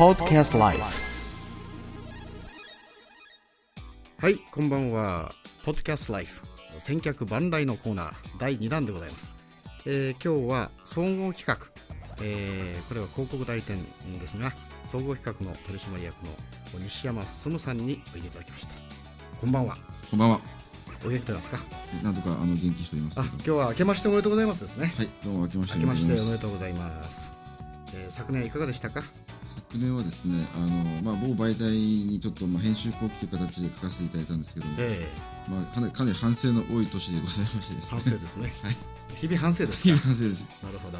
Podcast Life はいこんばんは。Podcast Life 千客万来のコーナー第2弾でございます、えー、今日は総合企画、えー、これは広告代理店ですが総合企画の取締役の西山進さんにおいでいただきました。こんばんは。こんばんは。お元気でますか？なんとかあの元気しておりますあ今日は明けましておめでとうございますですね。はいどうも明けましておめでとうございます。えー、昨年いかがでしたか？昨年はですねあの、まあ、某媒体にちょっと、まあ、編集後期という形で書かせていただいたんですけども、えー、まあ、かなりかなり反省の多い年でございましてですね。反省ですね、はい、日々反省です日々反省です。なるほど。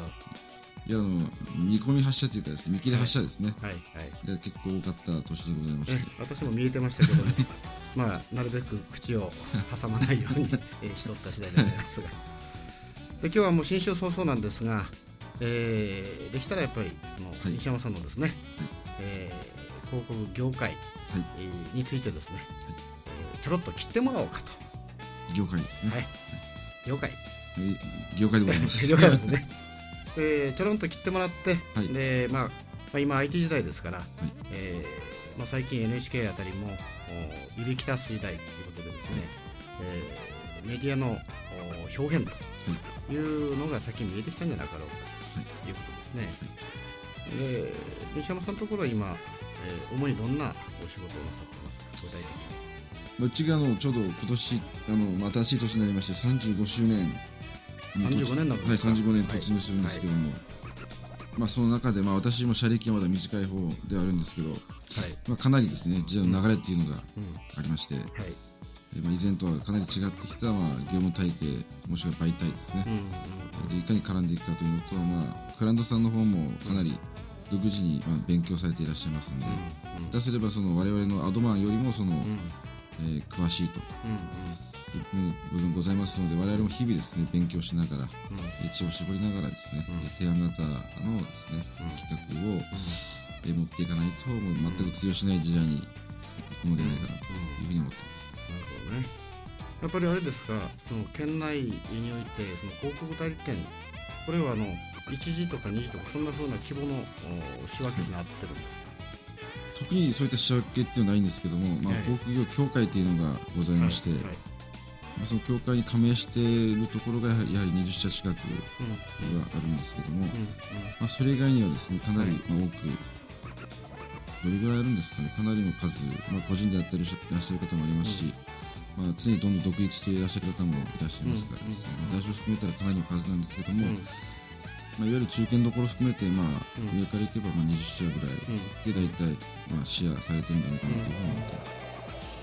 いやあの見込み発射というかですね見切り発射ですね、はいはい、結構多かった年でございまして。私も見えてましたけども。まあなるべく口を挟まないように、えー、しとった次第でございますが。で今日はもう新春早々なんですがえー、できたらやっぱりの西山さんのですね、はい、えー、広告業界、はい。えー、についてですね、はいえー、ちょろっと切ってもらおうかと。業界ですね。はい、業界、えー、業界でございます。業界ですね。でちょろんと切ってもらって、はい、でまあ、まあ、今 IT 時代ですから、はい。えーまあ、最近 NHK あたりもいびき出す時代ということでですね、はい。えー、メディアの表現というのが先に見えてきたんじゃなかろうかと。いうことですね。で西山さんのところは今、えー、主にどんなお仕事をなさってますか？具体的に。うちがあのちょうど今年あの新しい年になりまして35周年35年なんはい35年突入するんですけども、はい、まあ、その中で、まあ、私も車歴はまだ短い方ではあるんですけど、はい。まあ、かなりですね時代の流れっていうのがありまして、うんうん、はいまあ、以前とはかなり違ってきた、まあ、業務体系もしくは媒体ですね、うんいかに絡んでいくかというのと、まあ、クラントさんの方もかなり独自に、まあ、勉強されていらっしゃいますので、うんうん、下手すればその我々のアドマンよりもその、うん、えー、詳しいと。いう部分ございますので我々も日々ですね勉強しながら、うん、知を絞りながらですね、うん、提案型のですね、企画を、え持っていかないと全く通用しない時代に行くのではないかなというふうに思っています。ね。やっぱりあれですかその県内においてその広告代理店これはあの1時とか2時とかそんなふうな規模の仕分けになってるんですか？特にそういった仕分けっていうのはないんですけども、まあ、広告業協会っていうのがございまして、はいはい、まあ、その協会に加盟しているところがやはり20社近くはあるんですけども、まあ、それ以外にはですねかなりまあ多くどれぐらいあるんですかね。かなりの数、まあ、個人でやってるいらっしゃる方もありますし、まあ、常にどんどん独立していらっしゃる方もいらっしゃいますからですね、うんうん、代表含めたらかなりの数なんですけども、うん、まあ、いわゆる中堅どころ含めて、まあ、上からいけばまあ20社ぐらいで大体、まあ、シェアされてるんじゃないかなというふうに思ってます。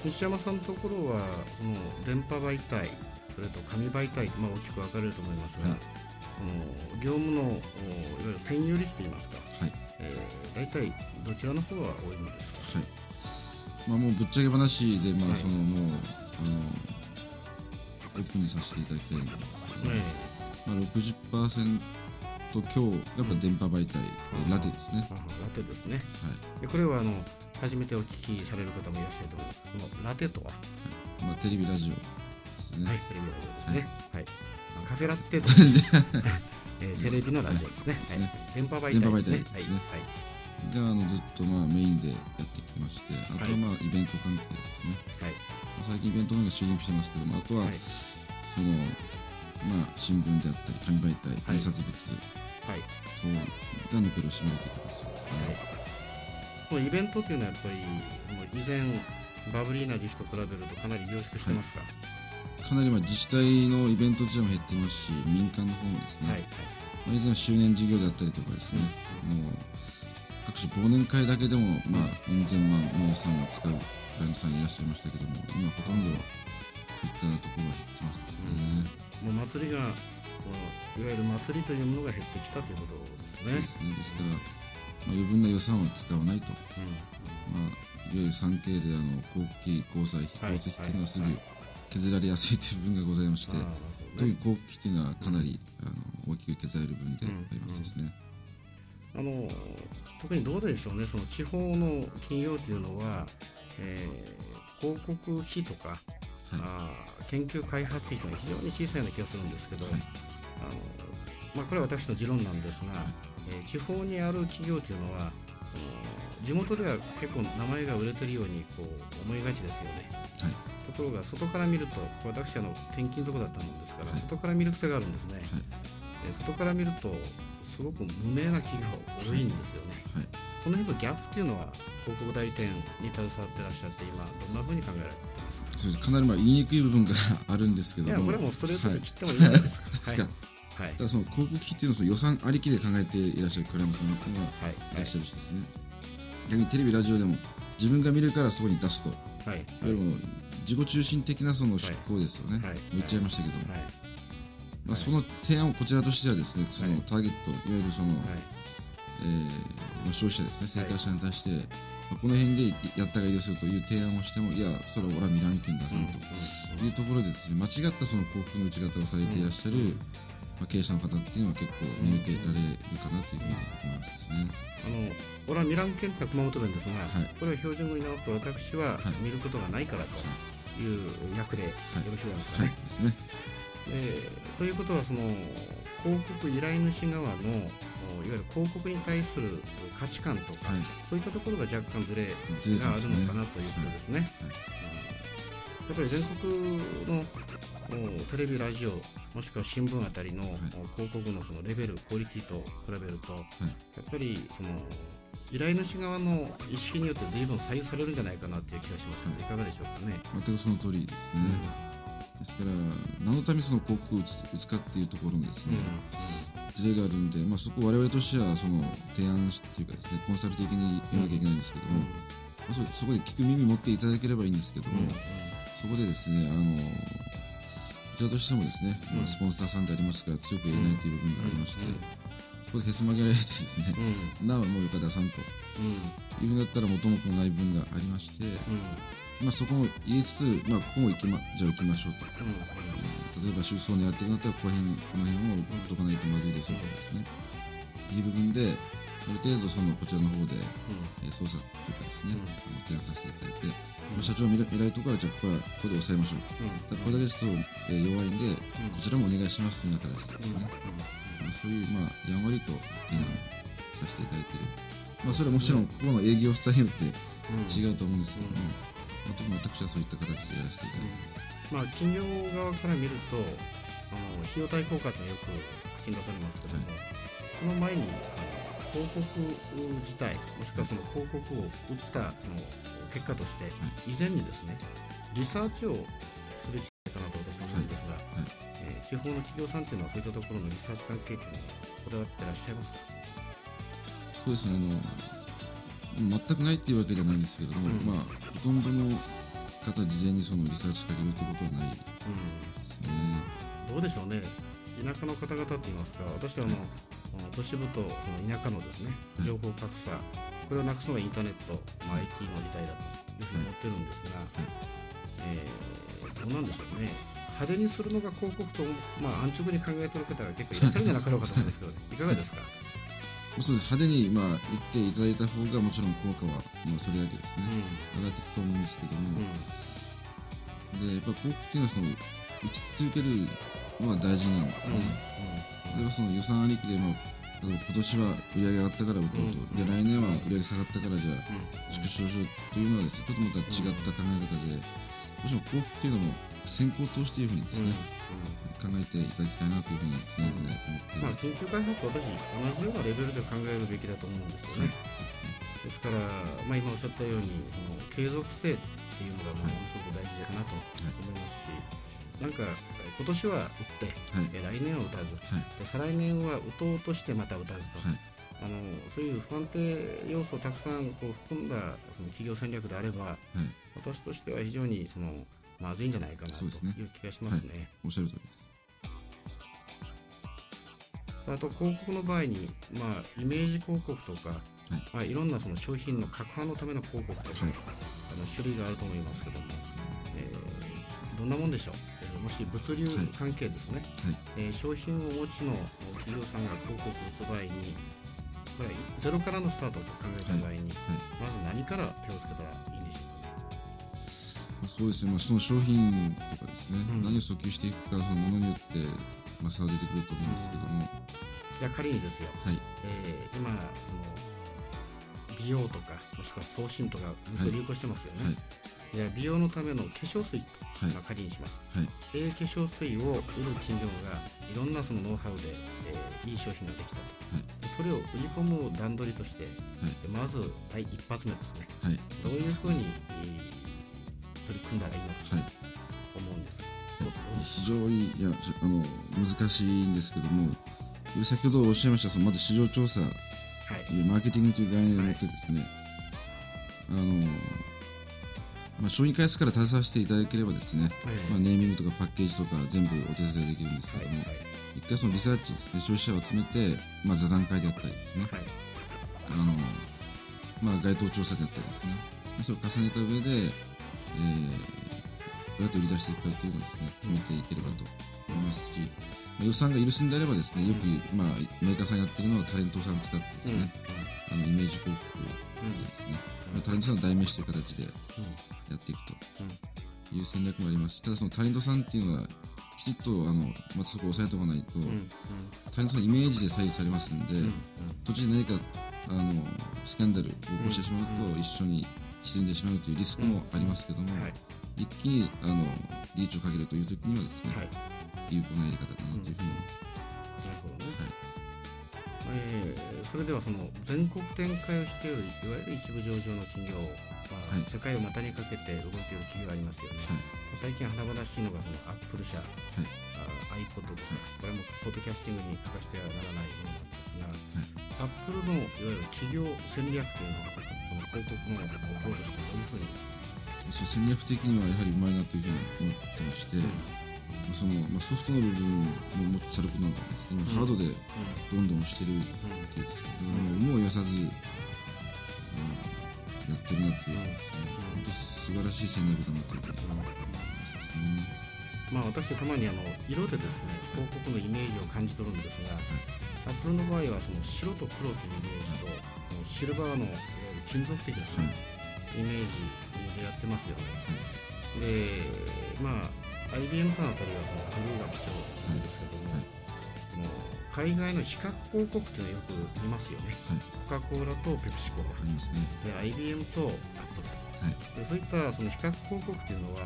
西山さんのところはその電波媒体それと紙媒体まあ、大きく分かれると思いますが、はい、業務のいわゆる占有率といいますか、はいえー、大体どちらの方が多いんですか、はい。まあ、もうぶっちゃけ話で、まあそのもうあのオープンにさせていただきたいんですけど、ねまあ、60%強やっぱ電波媒体、うん、ラテですね。ラテですね。はい、でこれはあの初めてお聞きされる方もいらっしゃると思います。このラテとは、はい、まあ、テレビラジオですね。はい、テレビラジオですね。はい、はい、カフェラテと えー、テレビのラジオですね。はい、電波媒体ですね。はい。があのずっとまあメインでやってきましてあとはまあイベント関係ですね、はい、最近イベント関係注目してますけどもあとは、はい、そのまあ新聞であったり紙媒体、印刷物、はい、とが残りを占めるという形です。ね、はい、イベントっていうのはやっぱりもう以前バブリーな時期と比べるとかなり凝縮してますか、かなりまあ自治体のイベント自体も減ってますし民間の方もですね、はいまあ、以前は周年事業であったりとかですね、うん、もう各種忘年会だけでも、まあ、うん千万の予算を使うクライアントさんいらっしゃいましたけども今ほとんどそういったところは減ってますね、うん、もう祭りがいわゆる祭りというものが減ってきたということですね。ですね。ですから、まあ、余分な予算を使わないと、うん。まあ、いわゆる 3K であの航空機、交際費、交通費というのはすぐ削られやすいという部分がございまして、はいはい特に航空機というのはかなり、あの大きく削られる分でありますね。あの特にどうでしょうね、その地方の企業というのは、えー、広告費とか、はい、あ研究開発費というのは非常に小さいような気がするんですけど、はい、あのまあ、これは私の持論なんですが、はい、えー、地方にある企業というのは、地元では結構名前が売れてるようにこう思いがちですよね、はい、ところが外から見ると私あの転勤族だったもんですから、はい、外から見る癖があるんですね、はい、外から見るとすごく無名な企業多いんですよね、はい、その辺のギャップっていうのは広告代理店に携わってらっしゃって今どんなふうに考えられてますそうです。かなりまあ言いにくい部分があるんですけども。いやこれもストレートで切ってもいいじゃないですか、はい。はい、ただその広告費っていうのはその予算ありきで考えていらっしゃる倉山さんがい。らっしゃるしですね、逆にテレビラジオでも自分が見るからそこに出すと、はい、いわゆる自己中心的なその執行ですよね、はい、言っちゃいましたけども、まあ、その提案をこちらとしてはですねそのターゲットいわゆるその、えーまあ、消費者ですね。生活者に対して、まあ、この辺でやったがいいですよという提案をしてもいやそれは俺は未来権だぞというところでですね間違ったその幸福の打ち方をされていらっしゃる、まあ、経営者の方っていうのは結構見抜けられるかなというふうに思いますですね。あの俺はミラン県って熊本弁ですが、はい、これを標準語に直すと私は見ることがないからという役でよろしいですかね？はい、ですね。えー、ということはその広告依頼主側のいわゆる広告に対する価値観とか、はい、そういったところが若干ずれがあるのかなということですね。やっぱり全国のテレビ、ラジオ、もしくは新聞あたりの広告のそのレベル、クオリティと比べると、やっぱりその依頼主側の意識によって随分左右されるんじゃないかなという気がしますので、い。かがでしょうかね。全くその通りですね。うん、ですから、何のためにその広告を打つ打つかっていうところのですね、うん、ズレがあるんで、まあ、そこ我々としてはその提案っていうかですね、コンサル的に言わなきゃいけないんですけども、うん、まあ、そこで聞く耳持っていただければいいんですけども、そこでですね、あのこちらとしてもですね、まあ、スポンサーさんでありますから強く言えないという部分がありまして、そこでへそ曲げられてですね、なおもうよか出さんと、いうふうになったら元も子もない分がありまして、まあ、そこも言いつつ、まあ、ここも行きまじゃあ行きましょうと、例えば収束を狙っていくんだったらこの辺この辺を解かないとまずいでしょうとですね、いう部分である程度そのこちらの方で、え操作というかですね、提案させていただいて、まあ、社長未来とかはじゃあここはここで抑えましょう、これだけちょっと、えー、弱いんで、こちらもお願いしますというような形ですね、まあ、そういうまあやんわりと提案させていただいている、まあ、それはもちろんここの営業スタイルって違うと思うんですけども、まあ、特に私はそういった形でやらせていただいて。まあ、企業側から見るとあの費用対効果ってよく口に出されますけども、はい、その前に広告自体もしくはその広告を打ったその結果として、以前にですねリサーチをすべきかなと私は思うんですが、えー、地方の企業さんというのはそういったところのリサーチ関係というのはこだわってらっしゃいますか？そうですね。あの全くないっていうわけではないんですけれども、うん、まあほとんどの方事前にそのリサーチかけるということはないですね、うん、どうでしょうね。田舎の方々といいますか私はあの、都市部とその田舎のですね情報格差、これをなくすのがインターネット、まあ、IT の時代だというふうに思ってるんですが、えー、どうなんでしょうね。派手にするのが広告と、まあ、安直に考えてる方が結構いらっしゃるんじゃなかろうかと思うんですけど、いかがですか？そうです。派手に、まあ、言っていただいた方がもちろん効果は、まあ、それだけですね、うん、上がっていくと思うんですけども、うん、でやっぱ広告っていうのはその打ち続けるのは大事なんですね、うん、例えばその予算ありきでも今年は売り上げ上がったから打と。うと、で来年は売り上げ下がったからじゃあ縮小しようというのはですねちょっとまた違った考え方で、どうしても広告っていうのも先行投資というふうにですね、考えていただきたいなというふうに常々思ってまあ、研究開発は私同じようなレベルで考えるべきだと思うんですよね。ですから、まあ、今おっしゃったようにその継続性っていうのがものすごく大事かなと思いますし、なんか今年は打って、はい、来年は打たず、はい、で再来年は打とうとしてまた打たずと、はい、あのそういう不安定要素をたくさんこう含んだその企業戦略であれば、私としては非常にそのまずいんじゃないかなという気がしますね。すねおっしゃる通りです。あと広告の場合に、まあ、イメージ広告とか、はい。まあ、いろんなその商品の拡販のための広告とか、はい、あの種類があると思いますけども、えー、どんなもんでしょう、えー、もし物流関係ですね、はい、えー、商品をお持ちの企業さんが広告を打つ場合にこれはゼロからのスタートと考えた場合に、まず何から手をつけたらいいんでしょうそうですね、まあ、その商品とかですね、うん、何を訴求していくか、そのものによって、まあ、差は出てくると思うんですけども。じゃあ仮にですよ、はい。えー、今あの、美容とかもしくは送信とか流行してますよね、はい、美容のための化粧水と、はい、まあ、仮にします、はい、え化粧水を売る企業がいろんなそのノウハウで、えー、いい商品ができたと、はい、それを売り込む段取りとして、まず第一発目ですね、どういうふうに、えー、取り組んだらいいのかと思うんです、非常にいやあの難しいんですけども先ほどおっしゃいましたそのまず市場調査、はい、マーケティングという概念を持ってですね、はい、あのまあ、商品開発から携わせていただければですね、はい、まあ、ネーミングとかパッケージとか全部お手伝いできるんですけども、一回そのリサーチですね消費者を集めて、まあ、座談会であったりですね、あのまあ、街頭調査であったりですね。それを重ねた上で、えー、どうやって売り出していくかというのをですね決めていければと思いますし、予算が許すんであればですねよく、まあ、メーカーさんやってるのはタレントさん使ってですね、あのイメージ広告ですね、タレントさんの代名詞という形でやっていくという戦略もありますしただそのタレントさんっていうのはきちっとあのまたそこ押さえておかないと、タレントさんのイメージで左右されますんで、途中で何かあのスキャンダルを起こしてしまうと、一緒に沈んでしまうというリスクもありますけども、一気にあのリーチをかけるという時にはですね、有効なやり方だなというふうに思います。なるほど。ね、えー、それではその全国展開をしているいわゆる一部上場の企業、まあ、はい、世界を股にかけて動いている企業ありますよね、はい、最近華々しいのがそのアップル社、はい、iPod とか、これもポッドキャスティングに欠かしてはならないものなんですが、アップルのいわゆる企業戦略というのはこの広告のプロとしてどうい。うふうに戦略的にはやはりうまいなというふうに思ってまして、うんその、まあ、ソフトの部分ももっとさることなんかですね、今ハードでどんどんしてるっていうですね、だからもう言わさず、うん、やってるなっていう、本当素晴らしい戦略だなというふうに思いますね。まあ、私たまにあの色でですね広告のイメージを感じ取るんですが、はい、アップルの場合はその白と黒というイメージと、シルバーの金属的な、イメージでやってますよね。でまあ IBM さんあたりはそのブルーが貴重なんですけども、はい、海外の比較広告っていうのはよく見ますよね、はい、コカ・コーラとペプシコー。ラ、ね、で IBM とアットル。と、はい、でそういったその比較広告っていうのは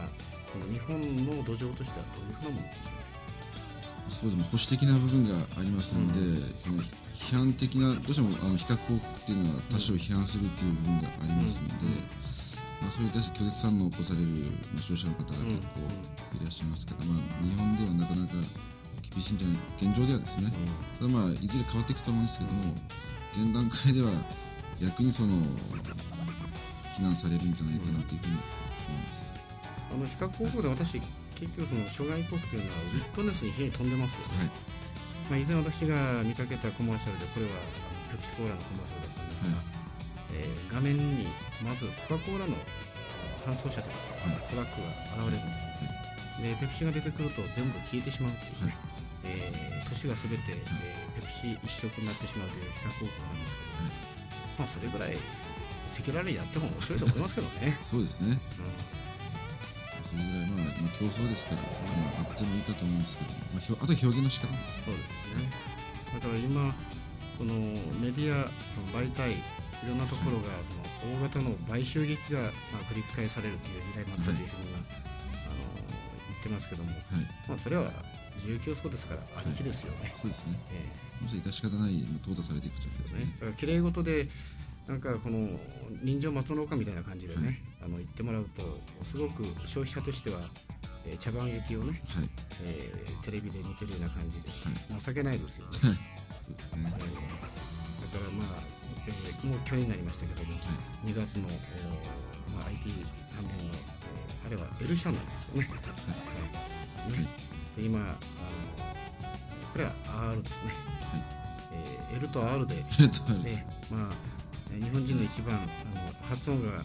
この日本の土壌としてはどういうふうなものでしょう？そうですね。保守的な部分がありますので、うん、その批判的などうしてもあの比較広告っていうのは多少批判するっていう部分がありますので、うんまあ、それに対して拒絶反応を起こされる、まあ、消費者の方が結構いらっしゃいますから、まあ、日本ではなかなか厳しいんじゃない現状ではですね、ただまあいずれ変わっていくと思うんですけども現段階では逆にその非難されるんじゃないかなというふうに思います。あの比較広告で私、結局その諸外国というのはウィットネスに非常に飛んでます。はいまあ、以前私が見かけたコマーシャルでこれはペプシコーラのコマーシャルだったんですが、はいえー、画面にまずコカ・コーラの搬送車とかトラックが現れるんですね、でペプシが出てくると全部消えてしまうっていう。ね、えー、都市がすべて、えー、ペプシ一色になってしまうという比較効果なんですけど、まあそれぐらい赤裸々にやっても面白いと思いますけどね。そうですね、うん。それぐらい、まあ、まあ、競争ですから、まあ、あってもいいかと思うんですけど、まあ、あと表現の仕方ですそうですね。だから今、このメディア、その媒体、いろんなところがその大型の買収劇がまあ繰り返されるという時代になったというふうには、あの言ってますけども、まあ、それは自由競争ですからありきですよね。そうですね、えー、もし致し方ない淘汰されていくとですね。だから綺麗事でなんかこの人情松の丘みたいな感じでね、はい、あの言ってもらうとすごく消費者としては、えー、茶番劇をね、はい。えー、テレビで見てるような感じで、はい、情けないですよね。そうですね、えー、だからまあえー、もう去年になりましたけども、はい、2月の、まあ、IT 関連の、えー、あれは L 社なんですよね。はい、ねで今あのこれは R ですね。はいえー、L と R で、ねまあ、日本人の一番あの発音が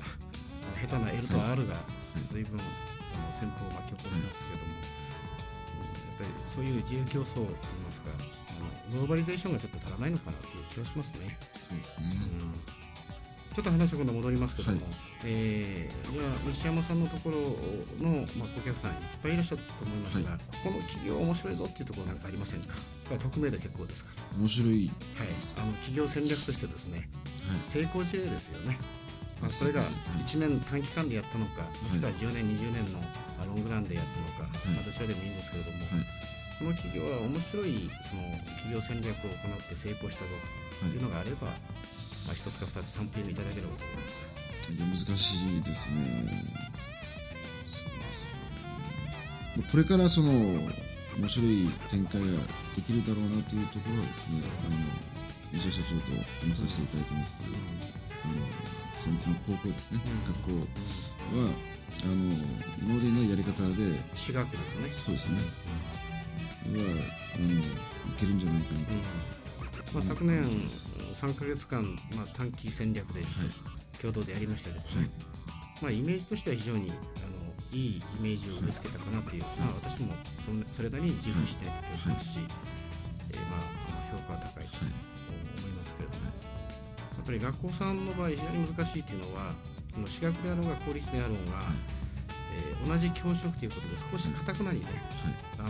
下手な L と R が随分、はい、あの戦闘を巻き起こしますけども、うん、やっぱりそういう自由競争といいますかあのグローバリゼーションがちょっとないのかなという気がしますね。そうですね、うん、ちょっと話が戻りますけども、はい、えー、じゃあ西山さんのところの、まあ、顧客さんいっぱいいらっしゃると思いますが、はい、ここの企業面白いぞっていうところなんかありませんか？これは匿名で結構ですから。面白いはい。あの企業戦略としてですね、成功事例ですよね。まあ、それが1年短期間でやったのか、もしくは10年、20年のロングランでやったのか、まあ、どちらでもいいんですけれども、その企業は面白いその企業戦略を行って成功したぞとい。うのがあれば、まあ、1つか2つ参考にいただければと思います。いや難しいですね。これからその面白い展開ができるだろうなというところはですね、あの西谷社長と話させていただいてます。あの高校ですね、学校はあの今までないやり方で私学ですね。そうですね、はあのいけるんじゃないかな。と、まあ、昨年3か月間、まあ、短期戦略で共同でやりましたけど、はい。まあ、イメージとしては非常にあのいいイメージを植え付けたかなという、まあ、私もそそれなりに自負してますし、えー、まあ、評価は高いと思いますけれども、やっぱり学校さんの場合非常に難しいというのはこの私学であろうが公立であろうが、えー、同じ教職ということで少しかたくなにね、あの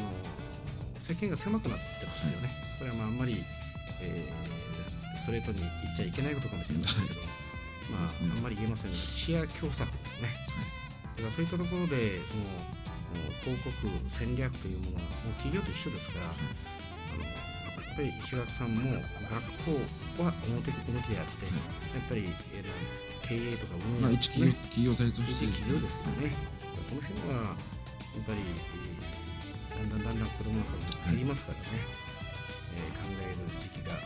世間が狭くなってますよね。これはまああんまり、えー、ストレートに言っちゃいけないことかもしれませんけど、まあ、あんまり言えませんが視野狭窄ですね。だからそういったところでその広告戦略というものはもう企業と一緒ですから、あのぱり石垣さんも学校は表向きであって、やっぱり、えー、経営とか運営、ね、まあ、一企業企業体として、一企業ですよね、その辺はやっぱり、えー、だんだんだんだん子供の数が減りますからね、はい、えー、考える時期がも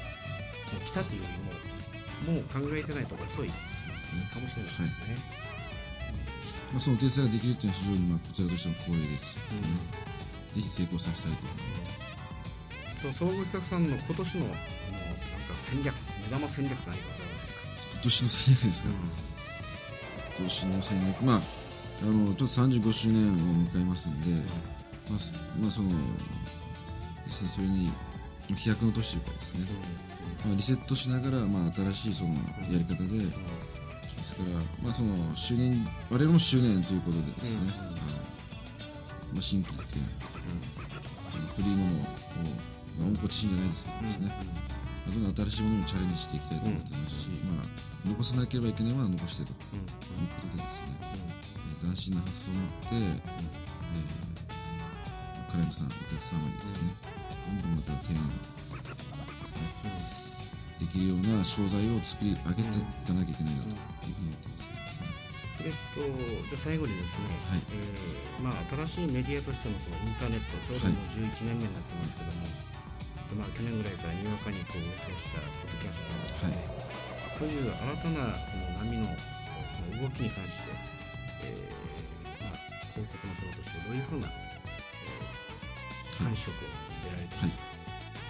う来たというよりももう考えてないと遅いかもしれないですね。はい、まあ、そのお手伝いができるというのは非常にまあこちらとしても光栄ですしですね、うん、ぜひ成功させたいと思います。と総合企画さんの今年のあのなんか戦略目玉戦略何かございませんか？今年の戦略ですか、うん、今年の戦略。まああのちょっと35周年を迎えますんで、うん、まあ、まあそのですねそれに飛躍の年というかですね、まあ、リセットしながら、まあ、新しいそのやり方で、ですから、まあ、その周年我々も周年ということでですね、まあ、新規一見、フリーものをまあ、温故知新じゃないですけどですね、どんどん新しいものにチャレンジしていきたいと思ってますし、まあ、残さなければいけないものは残してということでですね、えー、斬新な発想を持って、えー、カレントさん、お客様にですね、どんどんまた提案ですね、できるような商材を作り上げていかなきゃいけないなというふうに思ってます。それとじゃ最後にですね、はい、えー、まあ、新しいメディアとしてのそのインターネットちょうどもう11年目になってますけども、はいとまあ去年ぐらいからにわかにこう動き出したポッドキャストのですね、はい、そういう新たなその波のこの動きに関して、えーまあ、広告のプロとしてどういうふうな、えー、感触を得られてます。か、は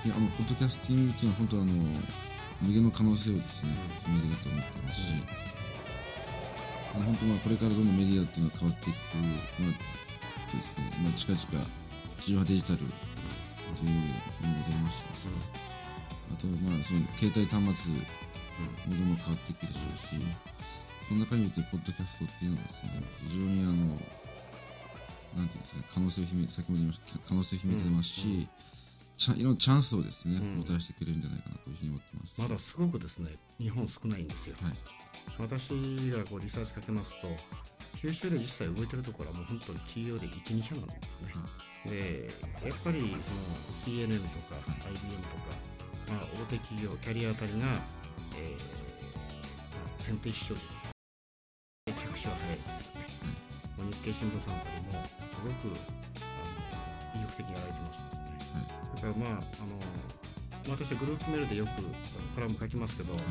い、いやあのポッドキャスティングっていうのは本当あの無限の可能性をですね秘めてると思ってますし、うん、本当まあこれからどんどんメディアっていうのは変わっていく、まあですねまあ、近々地上波デジタルというのもございましたし、あとまあその携帯端末もども変わっていくでしょうし、その中においてポッドキャストっていうのはですね非常にあのなんていうんですか可能性を秘め先ほど言いました可能性を秘めてますし、ちゃいろんなチャンスをですね、もたらしてくれるんじゃないかなというふうに思ってます。まだすごくですね日本少ないんですよ、はい、私がこうリサーチかけますと九州で実際動いてるところはもう本当に企業で12社なんですね、はい。でやっぱりその CNN とか IBM とか、まあ、大手企業キャリアあたりが、えーまあ、先手一生で着手は早いですよね、うん、日経新聞さんあたりもすごくあの意欲的にやられてましてですね、だからまああの私はグループメールでよくコラム書きますけど、やっ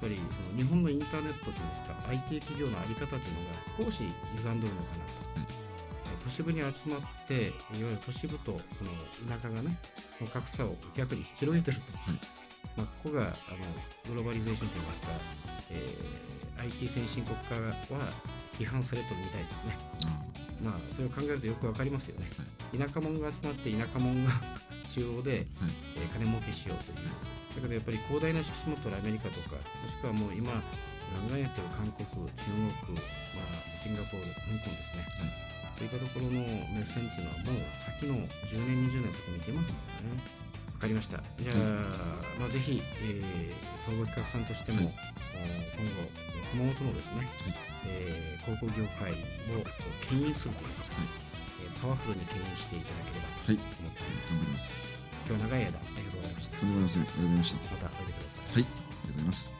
ぱりその日本のインターネットといいますか IT 企業の在り方というのが少し歪んでるのかなと。都市部に集まっていわゆる都市部とその田舎がね格差を逆に広げてると、はい、まあ、ここがあのグローバリゼーションといいますか、えー、IT 先進国家は批判されてるみたいですね、まあそれを考えるとよくわかりますよね、はい、田舎者が集まって田舎者が 中央で、はい、えー、金儲けしようという。だけどやっぱり広大な敷地持ってるアメリカとかもしくはもう今ガンガンやってる韓国中国、まあ、シンガポール香港ですね、そういったところの目線っていうのはもう先の10年20年先見てますもんねかりました。じゃあ、まあ、ぜひ、えー、総合企画さんとしても、はい、今後、熊本のですね、はい、えー、高校業界を牽引するというか、はい、パワフルに牽引していただければと思っております。はい、今日は長い間、ありがとうございました。とんでもありません。ありがとうございました。またおいでください。はい